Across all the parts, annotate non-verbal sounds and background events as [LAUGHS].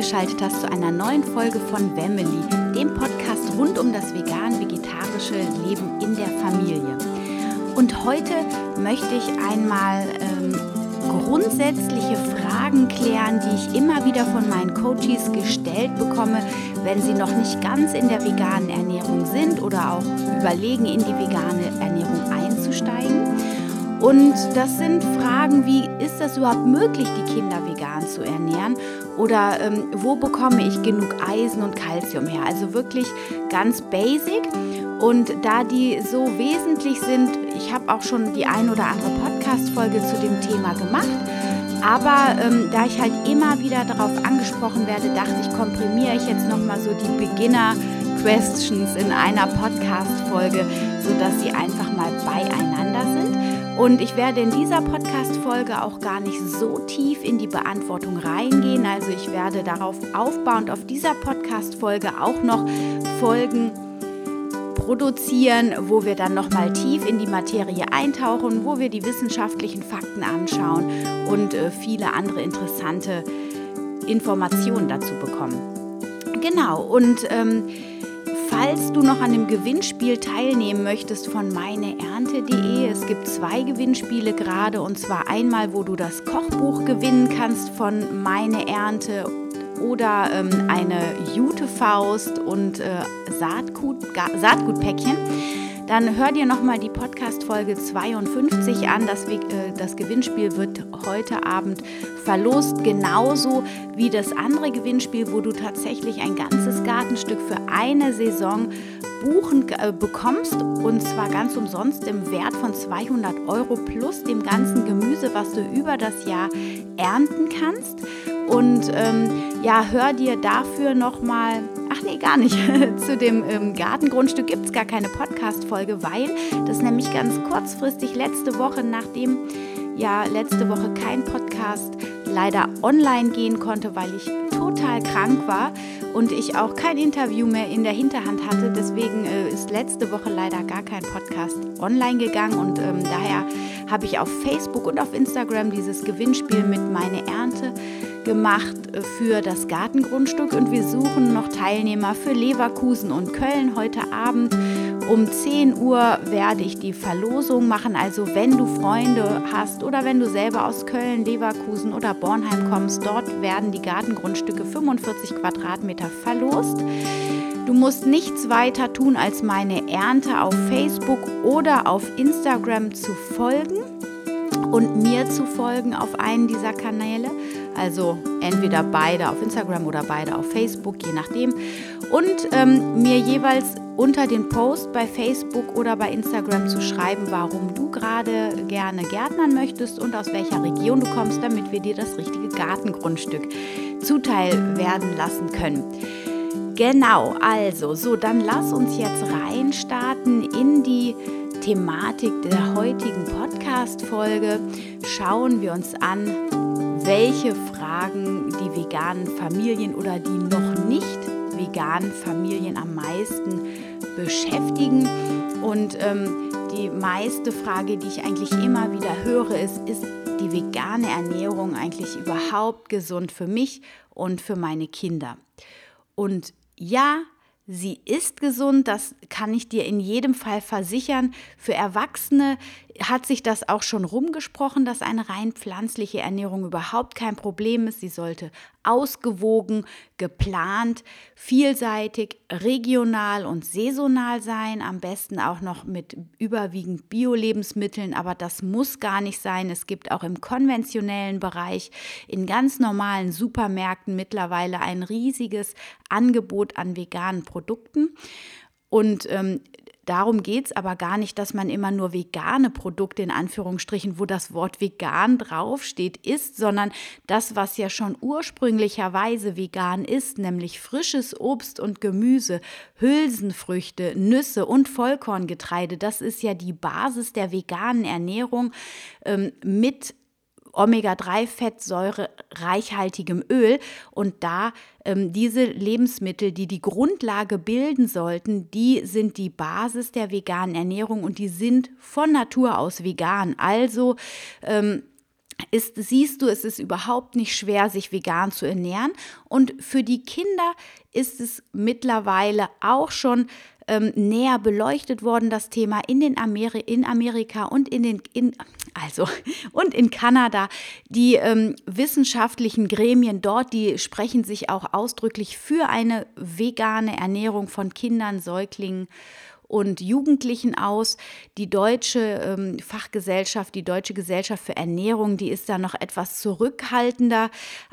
eingeschaltet hast zu einer neuen Folge von Family, dem Podcast rund um das vegan-vegetarische Leben in der Familie. Und heute möchte ich einmal ähm, grundsätzliche Fragen klären, die ich immer wieder von meinen Coaches gestellt bekomme, wenn sie noch nicht ganz in der veganen Ernährung sind oder auch überlegen, in die vegane Ernährung einzusteigen. Und das sind Fragen wie, ist das überhaupt möglich, die Kinder vegan zu ernähren? Oder ähm, wo bekomme ich genug Eisen und Kalzium her? Also wirklich ganz basic. Und da die so wesentlich sind, ich habe auch schon die ein oder andere Podcast-Folge zu dem Thema gemacht. Aber ähm, da ich halt immer wieder darauf angesprochen werde, dachte ich, komprimiere ich jetzt nochmal so die Beginner-Questions in einer Podcast-Folge, sodass sie einfach mal beieinander sind. Und ich werde in dieser Podcast-Folge auch gar nicht so tief in die Beantwortung reingehen. Also ich werde darauf aufbauend auf dieser Podcast-Folge auch noch Folgen produzieren, wo wir dann nochmal tief in die Materie eintauchen, wo wir die wissenschaftlichen Fakten anschauen und äh, viele andere interessante Informationen dazu bekommen. Genau, und ähm, Falls du noch an dem Gewinnspiel teilnehmen möchtest von meineernte.de, es gibt zwei Gewinnspiele gerade und zwar einmal, wo du das Kochbuch gewinnen kannst von Meine Ernte oder ähm, eine Jutefaust und äh, Saatgut, Saatgutpäckchen dann hör dir nochmal die Podcast-Folge 52 an. Das, äh, das Gewinnspiel wird heute Abend verlost, genauso wie das andere Gewinnspiel, wo du tatsächlich ein ganzes Gartenstück für eine Saison buchen äh, bekommst und zwar ganz umsonst im Wert von 200 Euro plus dem ganzen Gemüse, was du über das Jahr ernten kannst. Und ähm, ja, hör dir dafür nochmal, ach gar nicht, [LAUGHS] zu dem ähm, Gartengrundstück gibt es gar keine Podcast-Folge, weil das nämlich ganz kurzfristig letzte Woche, nachdem ja letzte Woche kein Podcast leider online gehen konnte, weil ich total krank war und ich auch kein Interview mehr in der Hinterhand hatte. Deswegen äh, ist letzte Woche leider gar kein Podcast online gegangen und ähm, daher habe ich auf Facebook und auf Instagram dieses Gewinnspiel mit meine Ernte gemacht für das Gartengrundstück und wir suchen noch Teilnehmer für Leverkusen und Köln. Heute Abend um 10 Uhr werde ich die Verlosung machen. Also wenn du Freunde hast oder wenn du selber aus Köln, Leverkusen oder Bornheim kommst, dort werden die Gartengrundstücke 45 Quadratmeter verlost. Du musst nichts weiter tun, als meine Ernte auf Facebook oder auf Instagram zu folgen und mir zu folgen auf einen dieser Kanäle. Also entweder beide auf Instagram oder beide auf Facebook, je nachdem. Und ähm, mir jeweils unter den Post bei Facebook oder bei Instagram zu schreiben, warum du gerade gerne gärtnern möchtest und aus welcher Region du kommst, damit wir dir das richtige Gartengrundstück zuteil werden lassen können. Genau, also, so, dann lass uns jetzt reinstarten in die Thematik der heutigen Podcast-Folge. Schauen wir uns an, welche Fragen die veganen Familien oder die noch nicht veganen Familien am meisten beschäftigen. Und ähm, die meiste Frage, die ich eigentlich immer wieder höre, ist, ist die vegane Ernährung eigentlich überhaupt gesund für mich und für meine Kinder? Und ja, Sie ist gesund, das kann ich dir in jedem Fall versichern. Für Erwachsene hat sich das auch schon rumgesprochen, dass eine rein pflanzliche Ernährung überhaupt kein Problem ist. Sie sollte ausgewogen, geplant, vielseitig, regional und saisonal sein, am besten auch noch mit überwiegend Bio-Lebensmitteln, aber das muss gar nicht sein. Es gibt auch im konventionellen Bereich in ganz normalen Supermärkten mittlerweile ein riesiges Angebot an veganen Produkten. Und ähm, Darum geht es aber gar nicht, dass man immer nur vegane Produkte in Anführungsstrichen, wo das Wort vegan draufsteht, isst, sondern das, was ja schon ursprünglicherweise vegan ist, nämlich frisches Obst und Gemüse, Hülsenfrüchte, Nüsse und Vollkorngetreide, das ist ja die Basis der veganen Ernährung ähm, mit Omega-3-Fettsäure reichhaltigem Öl. Und da ähm, diese Lebensmittel, die die Grundlage bilden sollten, die sind die Basis der veganen Ernährung und die sind von Natur aus vegan. Also ähm, ist, siehst du, es ist überhaupt nicht schwer, sich vegan zu ernähren. Und für die Kinder ist es mittlerweile auch schon ähm, näher beleuchtet worden, das Thema in, den Ameri in Amerika und in den, in, also, [LAUGHS] und in Kanada. Die ähm, wissenschaftlichen Gremien dort, die sprechen sich auch ausdrücklich für eine vegane Ernährung von Kindern, Säuglingen und Jugendlichen aus. Die deutsche ähm, Fachgesellschaft, die Deutsche Gesellschaft für Ernährung, die ist da noch etwas zurückhaltender.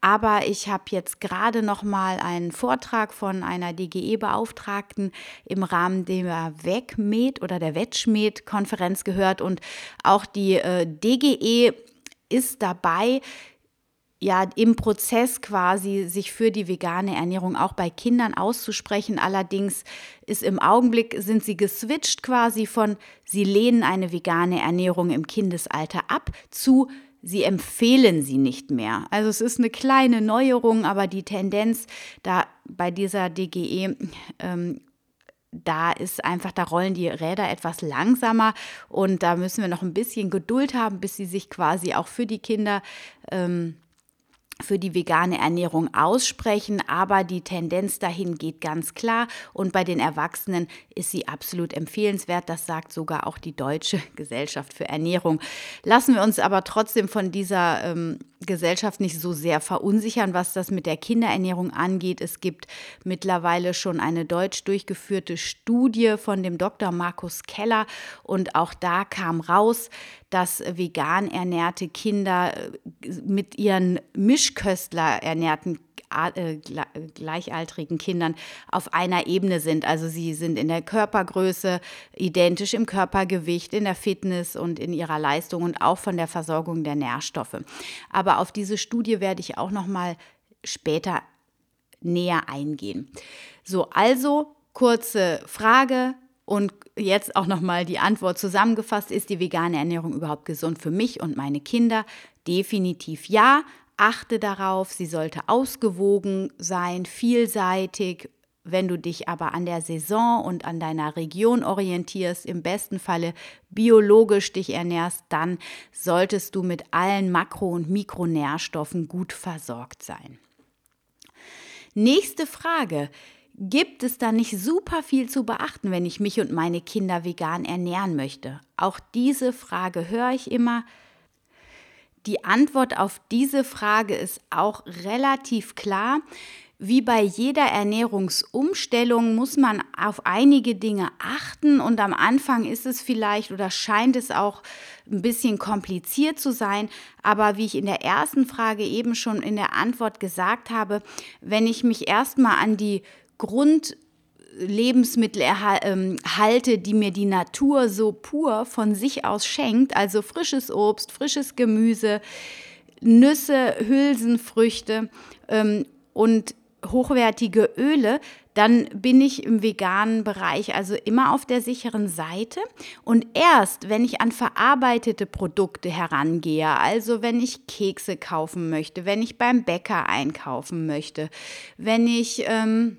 Aber ich habe jetzt gerade noch mal einen Vortrag von einer DGE-Beauftragten im Rahmen der WECMED oder der WETCHMED-Konferenz gehört und auch die äh, DGE ist dabei, ja im Prozess quasi sich für die vegane Ernährung auch bei Kindern auszusprechen. Allerdings ist im Augenblick sind sie geswitcht quasi von sie lehnen eine vegane Ernährung im Kindesalter ab zu sie empfehlen sie nicht mehr. Also es ist eine kleine Neuerung, aber die Tendenz da bei dieser DGE ähm, da ist einfach, da rollen die Räder etwas langsamer und da müssen wir noch ein bisschen Geduld haben, bis sie sich quasi auch für die Kinder ähm, für die vegane Ernährung aussprechen, aber die Tendenz dahin geht ganz klar und bei den Erwachsenen ist sie absolut empfehlenswert. Das sagt sogar auch die Deutsche [LAUGHS] Gesellschaft für Ernährung. Lassen wir uns aber trotzdem von dieser ähm, Gesellschaft nicht so sehr verunsichern, was das mit der Kinderernährung angeht. Es gibt mittlerweile schon eine deutsch durchgeführte Studie von dem Dr. Markus Keller und auch da kam raus, dass vegan ernährte Kinder äh, mit ihren Mischköstler ernährten äh, gleichaltrigen Kindern auf einer Ebene sind. Also sie sind in der Körpergröße identisch im Körpergewicht, in der Fitness und in ihrer Leistung und auch von der Versorgung der Nährstoffe. Aber auf diese Studie werde ich auch noch mal später näher eingehen. So, also kurze Frage und jetzt auch noch mal die Antwort zusammengefasst: Ist die vegane Ernährung überhaupt gesund für mich und meine Kinder? Definitiv ja. Achte darauf, sie sollte ausgewogen sein, vielseitig. Wenn du dich aber an der Saison und an deiner Region orientierst, im besten Falle biologisch dich ernährst, dann solltest du mit allen Makro- und Mikronährstoffen gut versorgt sein. Nächste Frage. Gibt es da nicht super viel zu beachten, wenn ich mich und meine Kinder vegan ernähren möchte? Auch diese Frage höre ich immer. Die Antwort auf diese Frage ist auch relativ klar. Wie bei jeder Ernährungsumstellung muss man auf einige Dinge achten und am Anfang ist es vielleicht oder scheint es auch ein bisschen kompliziert zu sein, aber wie ich in der ersten Frage eben schon in der Antwort gesagt habe, wenn ich mich erstmal an die Grund Lebensmittel ähm, halte, die mir die Natur so pur von sich aus schenkt, also frisches Obst, frisches Gemüse, Nüsse, Hülsenfrüchte ähm, und hochwertige Öle, dann bin ich im veganen Bereich also immer auf der sicheren Seite. Und erst, wenn ich an verarbeitete Produkte herangehe, also wenn ich Kekse kaufen möchte, wenn ich beim Bäcker einkaufen möchte, wenn ich... Ähm,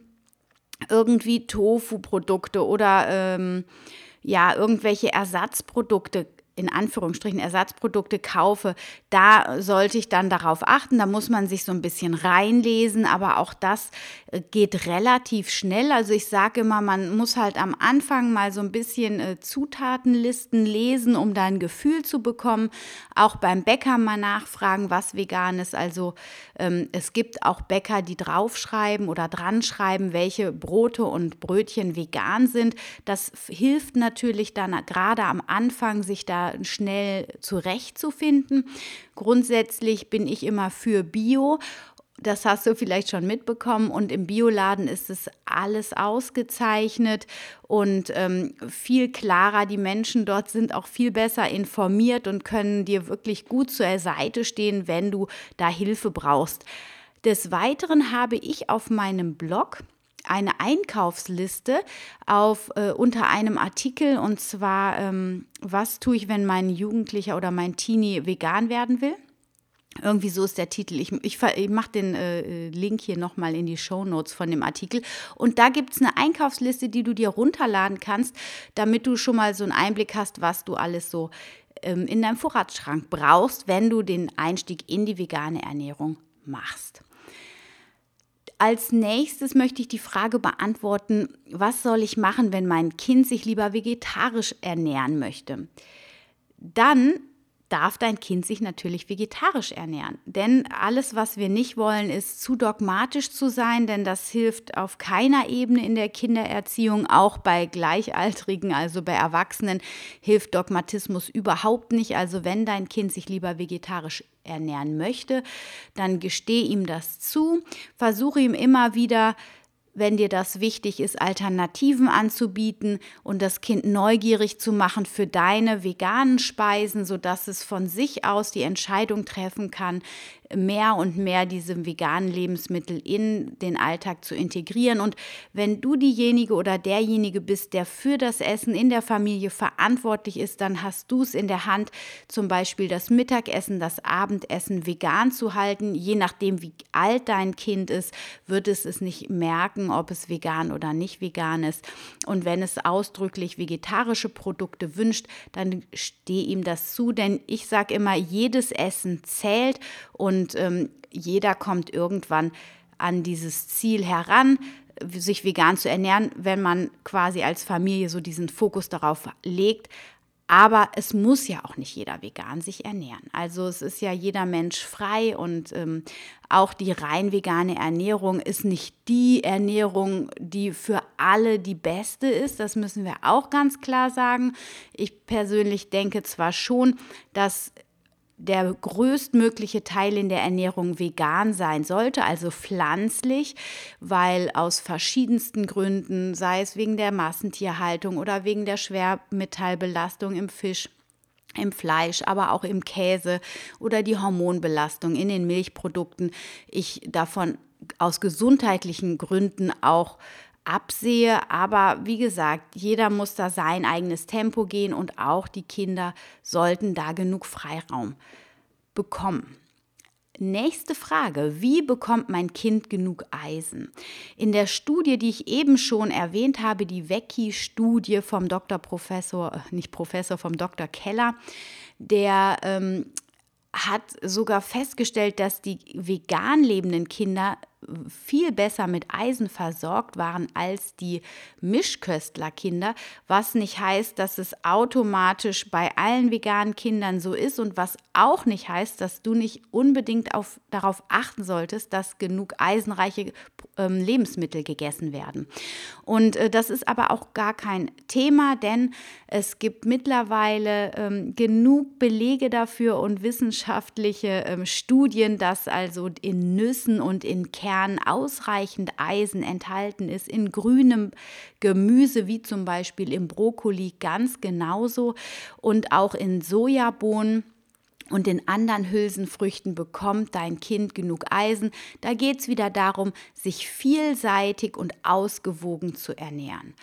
irgendwie Tofu-Produkte oder ähm, ja, irgendwelche Ersatzprodukte in Anführungsstrichen Ersatzprodukte kaufe, da sollte ich dann darauf achten. Da muss man sich so ein bisschen reinlesen, aber auch das äh, geht relativ schnell. Also ich sage immer, man muss halt am Anfang mal so ein bisschen äh, Zutatenlisten lesen, um da ein Gefühl zu bekommen. Auch beim Bäcker mal nachfragen, was vegan ist. Also ähm, es gibt auch Bäcker, die draufschreiben oder dran schreiben, welche Brote und Brötchen vegan sind. Das hilft natürlich dann gerade am Anfang, sich da schnell zurechtzufinden. Grundsätzlich bin ich immer für Bio das hast du vielleicht schon mitbekommen. Und im Bioladen ist es alles ausgezeichnet und ähm, viel klarer. Die Menschen dort sind auch viel besser informiert und können dir wirklich gut zur Seite stehen, wenn du da Hilfe brauchst. Des Weiteren habe ich auf meinem Blog eine Einkaufsliste auf äh, unter einem Artikel und zwar ähm, was tue ich, wenn mein Jugendlicher oder mein Teenie vegan werden will? Irgendwie so ist der Titel. Ich, ich, ich mache den äh, Link hier nochmal in die Show Notes von dem Artikel. Und da gibt es eine Einkaufsliste, die du dir runterladen kannst, damit du schon mal so einen Einblick hast, was du alles so ähm, in deinem Vorratsschrank brauchst, wenn du den Einstieg in die vegane Ernährung machst. Als nächstes möchte ich die Frage beantworten, was soll ich machen, wenn mein Kind sich lieber vegetarisch ernähren möchte? Dann darf dein Kind sich natürlich vegetarisch ernähren. Denn alles, was wir nicht wollen, ist zu dogmatisch zu sein, denn das hilft auf keiner Ebene in der Kindererziehung, auch bei Gleichaltrigen, also bei Erwachsenen, hilft Dogmatismus überhaupt nicht. Also wenn dein Kind sich lieber vegetarisch ernähren möchte, dann gestehe ihm das zu, versuche ihm immer wieder wenn dir das wichtig ist, Alternativen anzubieten und das Kind neugierig zu machen für deine veganen Speisen, sodass es von sich aus die Entscheidung treffen kann, mehr und mehr diese veganen Lebensmittel in den Alltag zu integrieren. Und wenn du diejenige oder derjenige bist, der für das Essen in der Familie verantwortlich ist, dann hast du es in der Hand, zum Beispiel das Mittagessen, das Abendessen vegan zu halten. Je nachdem, wie alt dein Kind ist, wird es es nicht merken, ob es vegan oder nicht vegan ist. Und wenn es ausdrücklich vegetarische Produkte wünscht, dann stehe ihm das zu, denn ich sage immer, jedes Essen zählt und und ähm, jeder kommt irgendwann an dieses Ziel heran, sich vegan zu ernähren, wenn man quasi als Familie so diesen Fokus darauf legt. Aber es muss ja auch nicht jeder vegan sich ernähren. Also es ist ja jeder Mensch frei und ähm, auch die rein vegane Ernährung ist nicht die Ernährung, die für alle die beste ist. Das müssen wir auch ganz klar sagen. Ich persönlich denke zwar schon, dass der größtmögliche Teil in der Ernährung vegan sein sollte, also pflanzlich, weil aus verschiedensten Gründen, sei es wegen der Massentierhaltung oder wegen der Schwermetallbelastung im Fisch, im Fleisch, aber auch im Käse oder die Hormonbelastung in den Milchprodukten, ich davon aus gesundheitlichen Gründen auch absehe. Aber wie gesagt, jeder muss da sein eigenes Tempo gehen und auch die Kinder sollten da genug Freiraum bekommen. Nächste Frage, wie bekommt mein Kind genug Eisen? In der Studie, die ich eben schon erwähnt habe, die Vecchi-Studie vom Dr. Professor, äh, nicht Professor, vom Dr. Keller, der ähm, hat sogar festgestellt, dass die vegan lebenden Kinder viel besser mit Eisen versorgt waren als die Mischköstlerkinder, was nicht heißt, dass es automatisch bei allen veganen Kindern so ist und was auch nicht heißt, dass du nicht unbedingt auf, darauf achten solltest, dass genug eisenreiche ähm, Lebensmittel gegessen werden. Und äh, das ist aber auch gar kein Thema, denn es gibt mittlerweile ähm, genug Belege dafür und wissenschaftliche ähm, Studien, dass also in Nüssen und in Kernen Kern ausreichend Eisen enthalten ist, in grünem Gemüse wie zum Beispiel im Brokkoli ganz genauso und auch in Sojabohnen und in anderen Hülsenfrüchten bekommt dein Kind genug Eisen. Da geht es wieder darum, sich vielseitig und ausgewogen zu ernähren.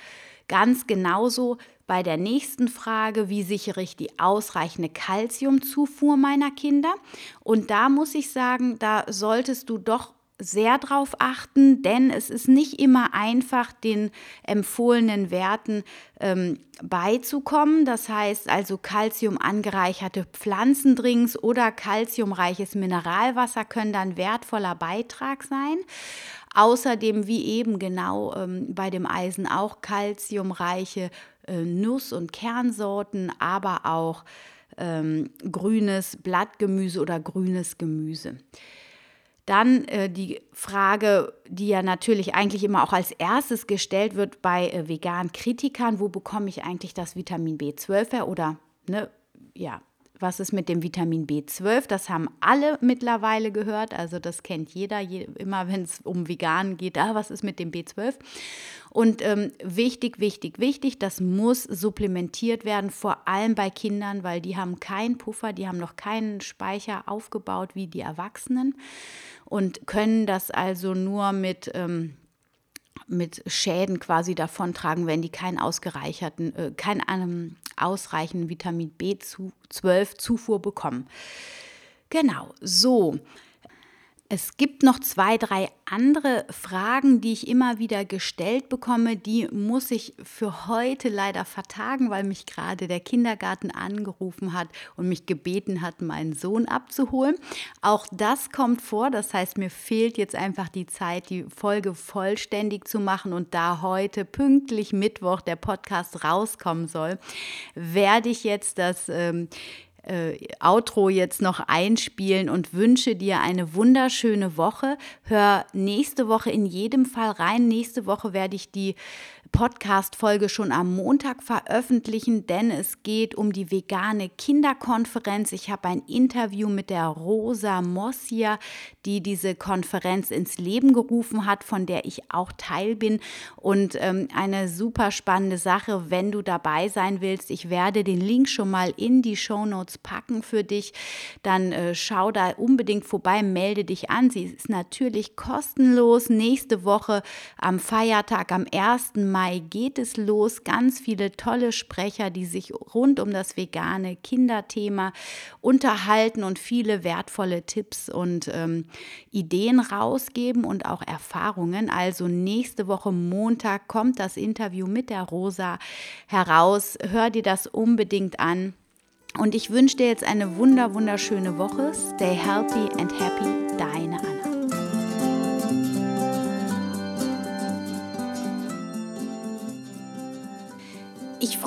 Ganz genauso bei der nächsten Frage, wie sichere ich die ausreichende Kalziumzufuhr meiner Kinder? Und da muss ich sagen, da solltest du doch sehr drauf achten, denn es ist nicht immer einfach, den empfohlenen Werten ähm, beizukommen. Das heißt also Calcium angereicherte Pflanzendrinks oder calciumreiches Mineralwasser können dann wertvoller Beitrag sein. Außerdem, wie eben genau ähm, bei dem Eisen auch calciumreiche äh, Nuss- und Kernsorten, aber auch ähm, grünes Blattgemüse oder grünes Gemüse. Dann äh, die Frage, die ja natürlich eigentlich immer auch als erstes gestellt wird bei äh, veganen Kritikern, wo bekomme ich eigentlich das Vitamin B12 her oder ne, ja, was ist mit dem Vitamin B12? Das haben alle mittlerweile gehört. Also das kennt jeder, je, immer wenn es um Vegan geht. Ah, was ist mit dem B12? Und ähm, wichtig, wichtig, wichtig, das muss supplementiert werden, vor allem bei Kindern, weil die haben keinen Puffer, die haben noch keinen Speicher aufgebaut wie die Erwachsenen und können das also nur mit... Ähm, mit Schäden quasi davontragen, wenn die keinen ausgereicherten, äh, keinen ausreichenden Vitamin B12 Zufuhr bekommen. Genau, so. Es gibt noch zwei, drei andere Fragen, die ich immer wieder gestellt bekomme. Die muss ich für heute leider vertagen, weil mich gerade der Kindergarten angerufen hat und mich gebeten hat, meinen Sohn abzuholen. Auch das kommt vor. Das heißt, mir fehlt jetzt einfach die Zeit, die Folge vollständig zu machen. Und da heute pünktlich Mittwoch der Podcast rauskommen soll, werde ich jetzt das. Ähm, äh, Outro jetzt noch einspielen und wünsche dir eine wunderschöne Woche. Hör nächste Woche in jedem Fall rein. Nächste Woche werde ich die Podcast-Folge schon am Montag veröffentlichen, denn es geht um die vegane Kinderkonferenz. Ich habe ein Interview mit der Rosa Mossia, die diese Konferenz ins Leben gerufen hat, von der ich auch Teil bin. Und ähm, eine super spannende Sache, wenn du dabei sein willst. Ich werde den Link schon mal in die Show Notes packen für dich. Dann äh, schau da unbedingt vorbei, melde dich an. Sie ist natürlich kostenlos. Nächste Woche am Feiertag, am 1. Mai Mai geht es los. Ganz viele tolle Sprecher, die sich rund um das vegane Kinderthema unterhalten und viele wertvolle Tipps und ähm, Ideen rausgeben und auch Erfahrungen. Also nächste Woche Montag kommt das Interview mit der Rosa heraus. Hör dir das unbedingt an. Und ich wünsche dir jetzt eine wunder, wunderschöne Woche. Stay healthy and happy. Deine